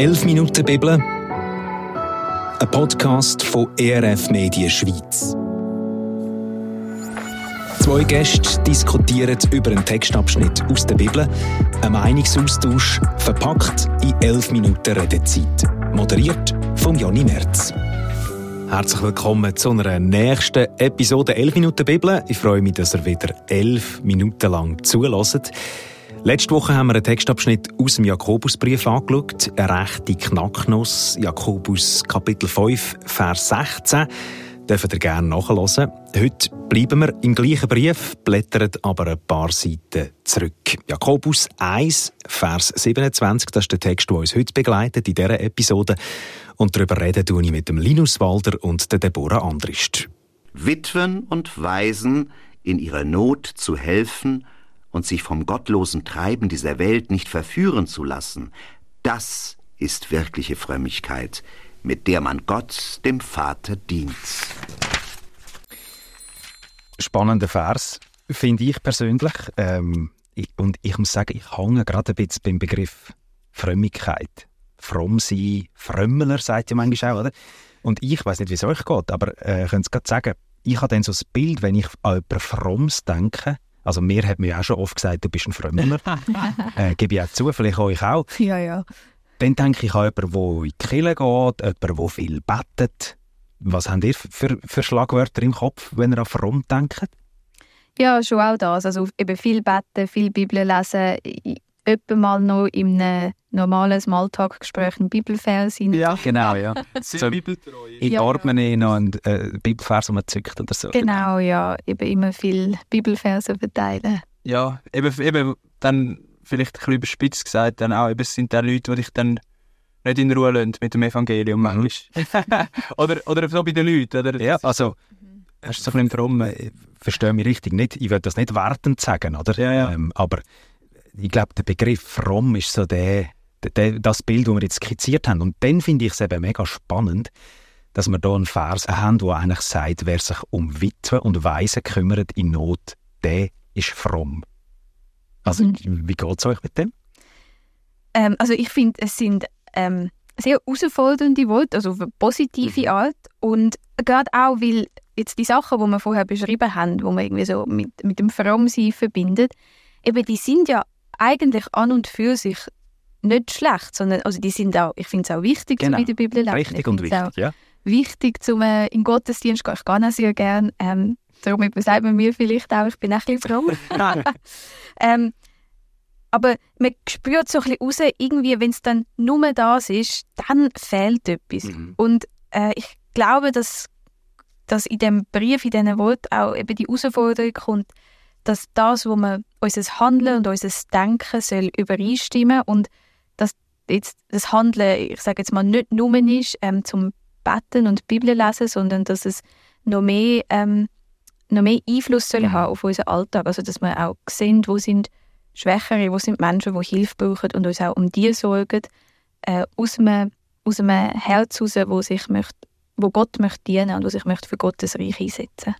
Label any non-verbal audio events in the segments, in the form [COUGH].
11 Minuten Bibel, ein Podcast von ERF Medien Schweiz. Zwei Gäste diskutieren über einen Textabschnitt aus der Bibel, ein Meinungsaustausch verpackt in 11 Minuten Redezeit. Moderiert von Jonny Merz. Herzlich willkommen zu einer nächsten Episode 11 Minuten Bibel. Ich freue mich, dass ihr wieder 11 Minuten lang zulässt. Letzte Woche haben wir einen Textabschnitt aus dem Jakobusbrief angeschaut. Eine rechte Knacknuss. Jakobus Kapitel 5, Vers 16. Dürft ihr gerne nachhören. Heute bleiben wir im gleichen Brief, blättern aber ein paar Seiten zurück. Jakobus 1, Vers 27, das ist der Text, der uns heute begleitet in dieser Episode. Und darüber reden tue ich mit dem Linus Walder und der Deborah Andrist. Witwen und Waisen in ihrer Not zu helfen – und sich vom gottlosen Treiben dieser Welt nicht verführen zu lassen, das ist wirkliche Frömmigkeit, mit der man Gott, dem Vater, dient. Spannender Vers, finde ich persönlich. Ähm, ich, und ich muss sagen, ich hänge gerade ein bisschen beim Begriff Frömmigkeit. Fromm sein, Frömmler, sagt ja manchmal auch, oder? Und ich weiß nicht, wie es euch geht, aber äh, ich könnte es gerade sagen, ich habe dann so das Bild, wenn ich an jemanden Fromms denke, also mir hat mir auch schon oft gesagt, du bist ein Frömmler. [LAUGHS] äh, gebe ich auch zu, vielleicht euch auch. Ja, ja. Dann denke ich an jemanden, der in die Kirche geht, jemanden, der viel betet. Was habt ihr für, für Schlagwörter im Kopf, wenn ihr an fromm denkt? Ja, schon auch das. Also eben viel beten, viel Bibel lesen, etwa mal noch in einem normalen Smalltalk-Gespräch einen Bibelvers rein. Ja, genau, ja. [LAUGHS] so, in ja, Ordner noch einen äh, Bibelvers, den man zückt oder so. Genau, ja. Eben immer viel Bibelverse verteilen. Ja, eben, eben dann vielleicht ein bisschen überspitzt gesagt, dann auch, eben, es sind die Leute, die dich dann nicht in Ruhe lassen mit dem Evangelium manchmal. [LAUGHS] oder, oder so bei den Leuten. Oder? Ja, also, hast du so ein bisschen drum, äh, verstehe mich richtig, nicht, ich will das nicht wertend sagen, oder? Ja, ja. Ähm, aber ich glaube, der Begriff fromm ist so der, der, das Bild, das wir jetzt skizziert haben. Und dann finde ich es eben mega spannend, dass wir hier einen Vers haben, der eigentlich sagt, wer sich um Witwe und Waisen kümmert in Not, der ist fromm. Also, mhm. wie geht es euch mit dem? Ähm, also, ich finde, es sind ähm, sehr herausfordernde Worte, also auf eine positive mhm. Art. Und gerade auch, weil jetzt die Sachen, die wir vorher beschrieben haben, die man irgendwie so mit, mit dem Frommsein verbindet, eben die sind ja eigentlich an und für sich nicht schlecht, sondern also die sind auch, ich finde es auch wichtig, genau. in der Bibel lesen. Richtig und wichtig, ja. Wichtig, zum äh, in Gottesdienst gehen. Ich gehe auch sehr gerne. Ähm, darum sagt man mir vielleicht auch, ich bin ein bisschen fromm. [LAUGHS] ähm, aber man spürt so ein bisschen raus, irgendwie, wenn es dann nur das ist, dann fehlt etwas. Mhm. Und äh, ich glaube, dass, dass in dem Brief, in diesen Worten auch eben die Herausforderung kommt, dass das, wo man unser Handeln und unser Denken soll übereinstimmen und dass jetzt das Handeln, ich sage jetzt mal, nicht nur ist ähm, zum Beten und Bibel lesen, sondern dass es noch mehr, ähm, noch mehr Einfluss soll mhm. haben auf unseren Alltag. Also dass wir auch sehen, wo sind Schwächere, wo sind Menschen, die Hilfe brauchen und uns auch um die sorgen, äh, aus, einem, aus einem Herz heraus, wo, sich möchte, wo Gott möchte dienen und wo sich möchte für Gottes Reich einsetzen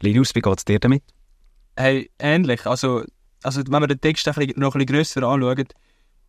Linus, wie geht es dir damit? Hey, ähnlich. Also, also wenn man den Text noch ein bisschen grösser anschaut,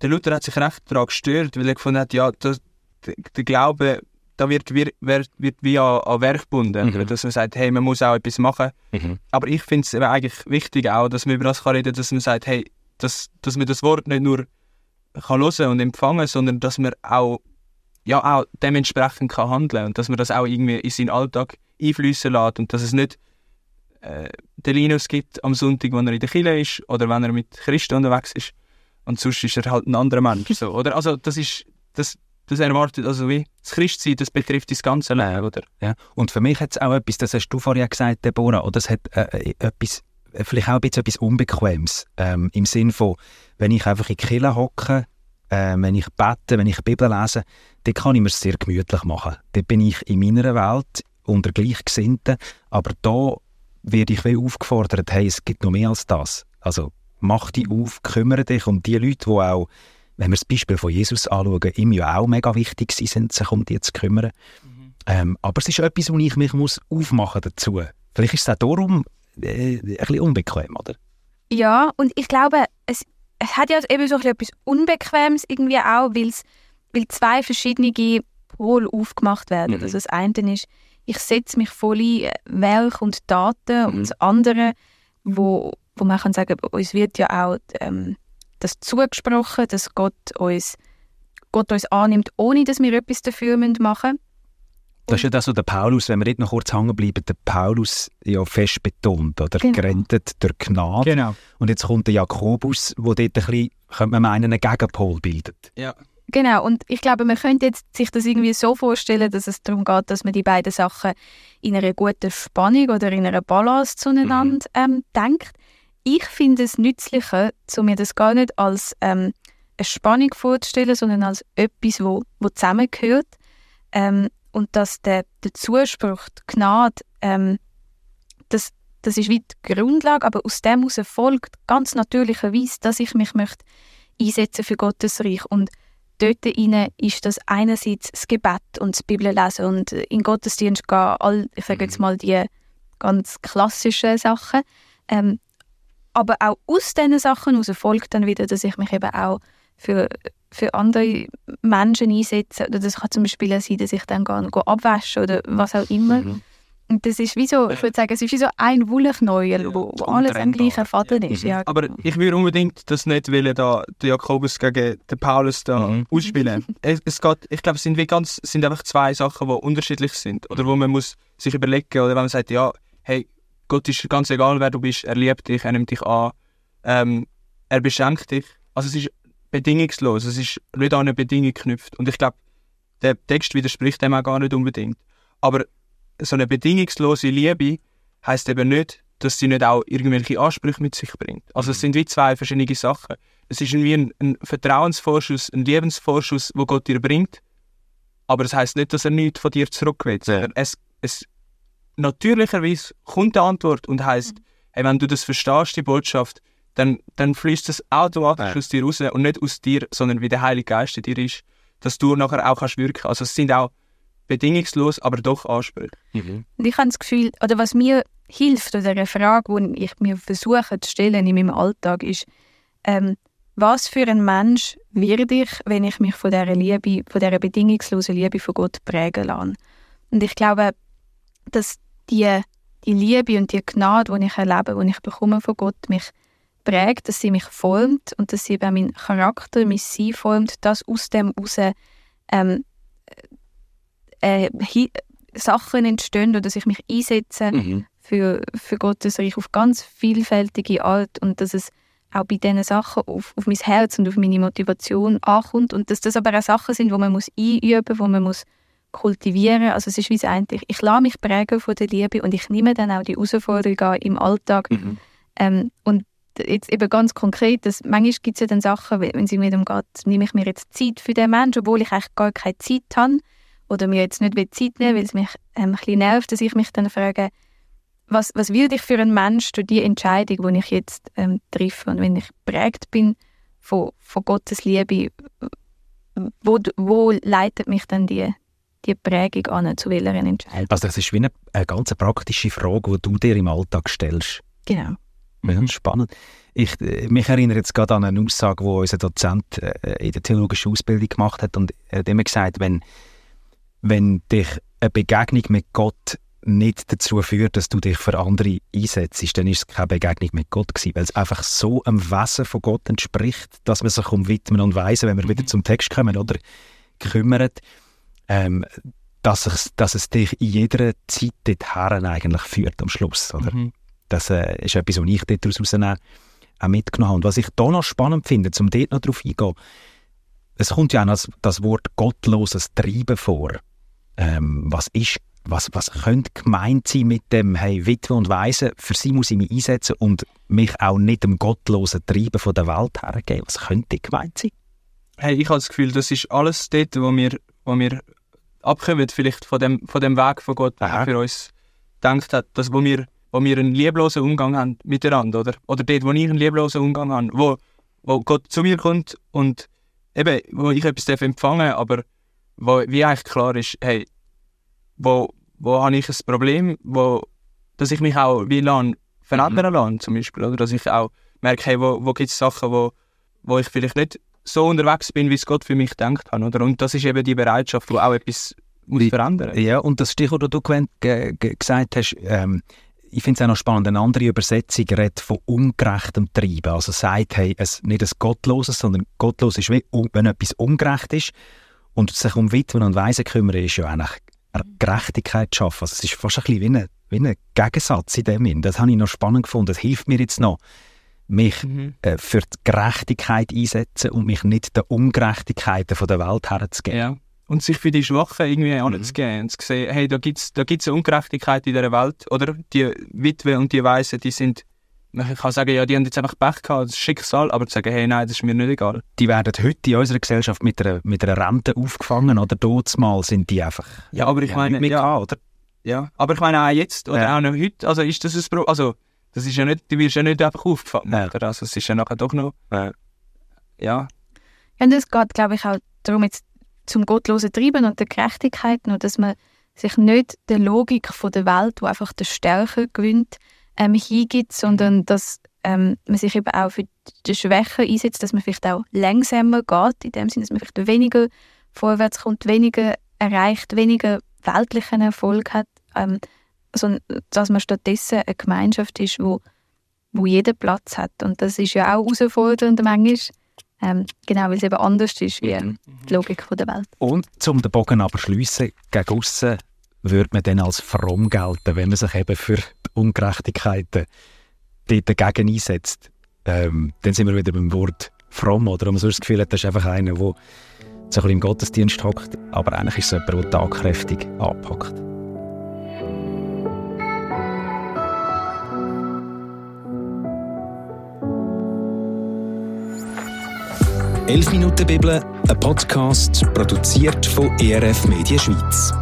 der Luther hat sich recht daran gestört, weil er gefunden hat, ja, das, der, Glaube, da wird, wird, wird wie an, an Werk gebunden. Mhm. Dass man sagt, hey, man muss auch etwas machen. Mhm. Aber ich finde es eigentlich wichtig auch, dass man über das kann reden dass man sagt, hey, dass, dass man das Wort nicht nur kann hören und empfangen, sondern dass man auch, ja, auch dementsprechend kann handeln und dass man das auch irgendwie in seinen Alltag einfließen lässt und dass es nicht äh, den Linus gibt am Sonntag, wenn er in der Kirche ist oder wenn er mit Christen unterwegs ist. Und sonst ist er halt ein anderer Mensch. So, oder? Also das ist, das, das erwartet, also wie das Christsein, das betrifft das ganze Leben, oder? Ja. Und für mich hat es auch etwas, das hast du vorher gesagt, Deborah, oder es hat äh, äh etwas, vielleicht auch ein bisschen etwas Unbequemes, ähm, im Sinn von, wenn ich einfach in die Kirche hocke, äh, wenn ich bete, wenn ich Bibel lese, dann kann ich mir sehr gemütlich machen. Dort bin ich in meiner Welt unter Gleichgesinnten, aber da werde ich wie aufgefordert, hey, es gibt noch mehr als das. Also mach dich auf, kümmere dich um die Leute, die auch, wenn wir das Beispiel von Jesus anschauen, ihm ja auch mega wichtig sind, sich um die zu kümmern. Mhm. Ähm, aber es ist etwas, wo ich mich muss aufmachen dazu. Vielleicht ist es auch darum äh, ein bisschen unbequem, oder? Ja, und ich glaube, es, es hat ja eben so etwas Unbequemes irgendwie auch, weil zwei verschiedene Pole aufgemacht werden. Mhm. Also das eine ist, ich setze mich voll ein, äh, Werk und Daten Mhm. und das andere, wo, wo man kann sagen, uns wird ja auch ähm, das zugesprochen, dass Gott uns, Gott uns annimmt, ohne dass wir etwas dafür machen müssen. Das ist ja das, was der Paulus, wenn wir dort noch kurz hängen bleiben, der Paulus ja fest betont, oder? Genau. Gerentet durch Gnade. Genau. Und jetzt kommt der Jakobus, wo dort ein bisschen, könnte man meinen, einen Gegenpol bildet. Ja. Genau, und ich glaube, man könnte jetzt sich das irgendwie so vorstellen, dass es darum geht, dass man die beiden Sachen in einer guten Spannung oder in einer Balance zueinander ähm, denkt. Ich finde es nützlicher, zu mir das gar nicht als ähm, eine Spannung vorzustellen, sondern als etwas, wo, wo zusammengehört. Ähm, und dass der, der Zuspruch, die Gnade, ähm, das, das ist wie die Grundlage, aber aus dem heraus folgt ganz natürlicherweise, dass ich mich möchte einsetzen für Gottes Reich. Und dort rein ist das einerseits das Gebet und das Bibellesen und in Gottesdienst gehen, all, ich sage jetzt mal die ganz klassischen Sachen. Ähm, aber auch aus diesen Sachen heraus folgt dann wieder, dass ich mich eben auch für, für andere Menschen einsetze. Oder das kann zum Beispiel sein, dass ich dann gehe, gehe abwasche oder was auch immer. Und das ist wie so, ich würde sagen, es ist wie so ein Wollknäuel, wo, wo alles am gleichen Faden ist. Ja. Aber ich würde unbedingt das nicht wollen, da den Jakobus gegen den Paulus da Mhm. ausspielen. [LAUGHS] Es, es geht, ich glaube, es sind wie ganz, es sind einfach zwei Sachen, die unterschiedlich sind oder wo man muss sich überlegen oder wenn man sagt, ja, hey, Gott ist ganz egal, wer du bist, er liebt dich, er nimmt dich an, ähm, er beschenkt dich. Also es ist bedingungslos, es ist nicht an eine Bedingung geknüpft. Und ich glaube, der Text widerspricht dem auch gar nicht unbedingt. Aber so eine bedingungslose Liebe heißt eben nicht, dass sie nicht auch irgendwelche Ansprüche mit sich bringt. Also es sind wie zwei verschiedene Sachen. Es ist wie ein, ein Vertrauensvorschuss, ein Lebensvorschuss, wo Gott dir bringt, aber es heißt nicht, dass er nichts von dir zurück will. sondern Es, es natürlicherweise kommt die Antwort und heißt, hey, wenn du das verstehst, die Botschaft, dann, dann fließt es automatisch Ja. aus dir raus und nicht aus dir, sondern wie der Heilige Geist in dir ist, dass du nachher auch kannst wirken. Also es sind auch bedingungslos, aber doch Ansprüche. Und ich habe das Gefühl, oder was mir hilft, oder eine Frage, die ich mir versuche zu stellen in meinem Alltag, ist, ähm, was für ein Mensch werde ich, wenn ich mich von dieser Liebe, von dieser bedingungslosen Liebe von Gott prägen lasse? Und ich glaube, dass die, die Liebe und die Gnade, die ich erlebe, die ich bekomme von Gott, mich prägt, dass sie mich formt und dass sie eben meinen Charakter, mein Sein formt, dass aus dem heraus ähm, äh, Sachen entstehen oder dass ich mich einsetze Mhm. für, für Gottes Reich auf ganz vielfältige Art und dass es auch bei diesen Sachen auf, auf mein Herz und auf meine Motivation ankommt und dass das aber auch Sachen sind, wo man muss einüben, wo man muss kultivieren. Also es ist wie gesagt, ich, ich lasse mich prägen von der Liebe und ich nehme dann auch die Herausforderungen an im Alltag. Mhm. Ähm, und jetzt eben ganz konkret, dass manchmal gibt es ja dann Sachen, wenn es mir darum geht, nehme ich mir jetzt Zeit für den Menschen, obwohl ich eigentlich gar keine Zeit habe oder mir jetzt nicht Zeit nehmen weil es mich ähm, ein bisschen nervt, dass ich mich dann frage, was, was will ich für einen Mensch durch die Entscheidung, die ich jetzt ähm, treffe und wenn ich geprägt bin von, von Gottes Liebe, wo, wo leitet mich dann die, die Prägung an, zu welcher Entscheidung? Also das ist wie eine, eine ganz praktische Frage, die du dir im Alltag stellst. Genau. Ja, spannend. Ich, äh, mich erinnert jetzt gerade an eine Aussage, die unser Dozent äh, in der theologischen Ausbildung gemacht hat. Und er hat immer gesagt, wenn, wenn dich eine Begegnung mit Gott nicht dazu führt, dass du dich für andere einsetzt, dann ist es keine Begegnung mit Gott gewesen, weil es einfach so einem Wesen von Gott entspricht, dass man sich um Widmen und Weisen, wenn wir wieder zum Text kommen, oder, kümmert, ähm, dass, es, dass es dich in jeder Zeit dorthin eigentlich führt am Schluss, oder? Mhm. Das äh, ist etwas, was ich daraus rausnehmen, auch mitgenommen habe. Und was ich da noch spannend finde, um dort noch drauf eingehen, es kommt ja auch noch das, das Wort gottloses Treiben vor. Ähm, was ist, was, was könnte gemeint sein mit dem, hey, Witwe und Waise, für sie muss ich mich einsetzen und mich auch nicht dem gottlosen Treiben von der Welt hergeben. Was könnte gemeint sein? Hey, ich habe das Gefühl, das ist alles dort, wo wir, wo wir abkommen, vielleicht von dem, von dem Weg, von Gott Aha. für uns gedacht hat, dass wo wir, wo wir einen lieblosen Umgang haben miteinander, oder? Oder dort, wo ich einen lieblosen Umgang habe, wo, wo Gott zu mir kommt und eben, wo ich etwas darf empfangen aber wo wie eigentlich klar ist, hey, wo, wo habe ich ein Problem, wo, dass ich mich auch wie lang verändern lasse, zum Beispiel, oder? Dass ich auch merke, hey, wo, wo gibt es Sachen, wo, wo ich vielleicht nicht so unterwegs bin, wie es Gott für mich denkt hat. Oder? Und das ist eben die Bereitschaft, die auch etwas muss verändern Ja, und das Stichwort, das du gesagt hast, ähm, ich finde es auch noch spannend, eine andere Übersetzung redet von ungerechtem Treiben. Also sagt, hey, es, nicht ein Gottloses, sondern gottlos ist, wie, wenn etwas ungerecht ist. Und sich um Witwen und Waisen kümmern, ist ja eigentlich Gerechtigkeit zu schaffen. Also es ist fast ein bisschen wie ein, wie ein Gegensatz in dem Sinn. Das habe ich noch spannend gefunden. Das hilft mir jetzt noch, mich mhm. äh, für die Gerechtigkeit einsetzen und mich nicht den Ungerechtigkeiten von der Welt herzugeben. Ja. Und sich für die Schwachen irgendwie mhm. anzugeben und zu sehen, hey, da gibt es da gibt's eine Ungerechtigkeit in dieser Welt, oder? Die Witwe und die Weisen, die sind man kann sagen, ja, die haben jetzt einfach Pech gehabt, das Schicksal, aber zu sagen, hey, nein, das ist mir nicht egal. Die werden heute in unserer Gesellschaft mit einer, mit einer Rente aufgefangen oder mal sind die einfach. Ja, aber ich ja, meine, ja, gehabt, oder? Ja, aber ich meine auch jetzt oder ja. auch noch heute, also ist das ein Problem, also das ist ja nicht, du wirst ja nicht einfach aufgefangen, ja. oder? Also es ist ja nachher doch noch, ja. Ja, und es geht, glaube ich, auch darum, jetzt zum gottlosen Treiben und der Gerechtigkeit, nur dass man sich nicht der Logik von der Welt, wo einfach der Stärke gewinnt, ähm, hingibt, sondern dass ähm, man sich eben auch für die Schwächen einsetzt, dass man vielleicht auch langsamer geht, in dem Sinne, dass man vielleicht weniger vorwärts kommt, weniger erreicht, weniger weltlichen Erfolg hat, ähm, sondern dass man stattdessen eine Gemeinschaft ist, wo, wo jeder Platz hat. Und das ist ja auch herausfordernd manchmal, ähm, genau, weil es eben anders ist wie mhm. die Logik der Welt. Und zum den Bogen aber schliessen, gegen aussen würde man dann als fromm gelten, wenn man sich eben für Ungerechtigkeiten dagegen einsetzt. Ähm, dann sind wir wieder beim Wort fromm, oder? Und man sonst das Gefühl hat, das ist einfach einer, der so ein bisschen im Gottesdienst hockt, aber eigentlich ist es jemand, der tagkräftig anpackt. «11 Minuten Bibel», ein Podcast, produziert von ERF Media Schweiz.